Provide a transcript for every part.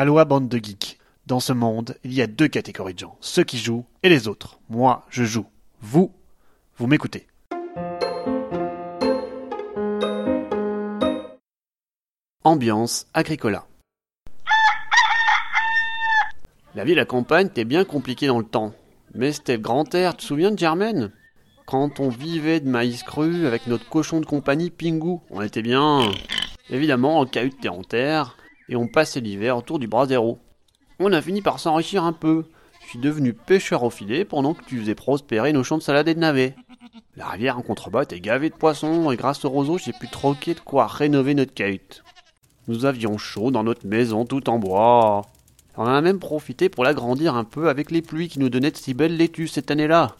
Aloha bande de geeks. Dans ce monde, il y a deux catégories de gens, ceux qui jouent et les autres. Moi, je joue. Vous, vous m'écoutez. Ambiance Agricola. La vie à la campagne était bien compliquée dans le temps. Mais c'était grand air, tu te souviens de Germaine? Quand on vivait de maïs cru avec notre cochon de compagnie Pingu, on était bien. Évidemment, en cahute et en terre, et on passait l'hiver autour du brasero. On a fini par s'enrichir un peu. Je suis devenu pêcheur au filet pendant que tu faisais prospérer nos champs de salade et de navets. La rivière en contrebas était gavée de poissons et grâce au roseau, j'ai pu troquer de quoi rénover notre cahute. Nous avions chaud dans notre maison tout en bois. On en a même profité pour l'agrandir un peu avec les pluies qui nous donnaient de si belles laitues cette année-là.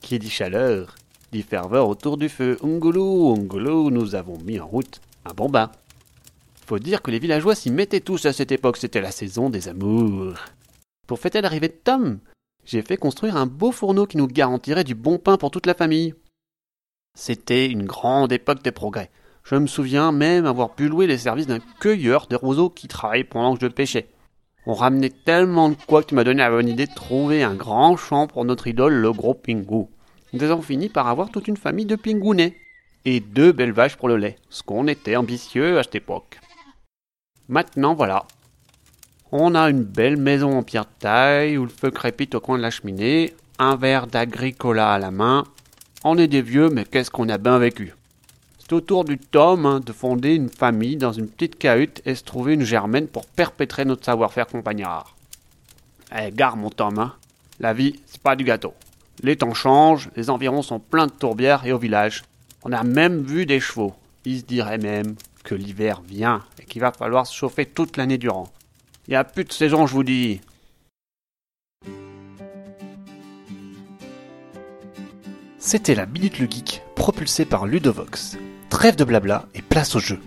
Qui dit chaleur, dit ferveur autour du feu. Ungulu, ungulu, nous avons mis en route un bon bain. Faut dire que les villageois s'y mettaient tous à cette époque, c'était la saison des amours. Pour fêter l'arrivée de Tom, j'ai fait construire un beau fourneau qui nous garantirait du bon pain pour toute la famille. C'était une grande époque des progrès. Je me souviens même avoir pu louer les services d'un cueilleur de roseaux qui travaillait pendant que je pêchais. On ramenait tellement de quoi que tu m'as donné la bonne idée de trouver un grand champ pour notre idole, le gros Pingu. Nous avons fini par avoir toute une famille de pingounets et deux belles vaches pour le lait, ce qu'on était ambitieux à cette époque. Maintenant voilà. On a une belle maison en pierre de taille où le feu crépite au coin de la cheminée, un verre d'agricola à la main. On est des vieux, mais qu'est-ce qu'on a bien vécu. C'est au tour du tome hein, de fonder une famille dans une petite cahute et se trouver une germaine pour perpétrer notre savoir-faire compagnard. Eh, gare mon Tom, hein. La vie, c'est pas du gâteau. Les temps changent, les environs sont pleins de tourbières et au village. On a même vu des chevaux. Il se dirait même que l'hiver vient et qu'il va falloir se chauffer toute l'année durant. Il n'y a plus de saison, je vous dis. C'était la Minute le Geek, propulsée par Ludovox. Trêve de blabla et place au jeu.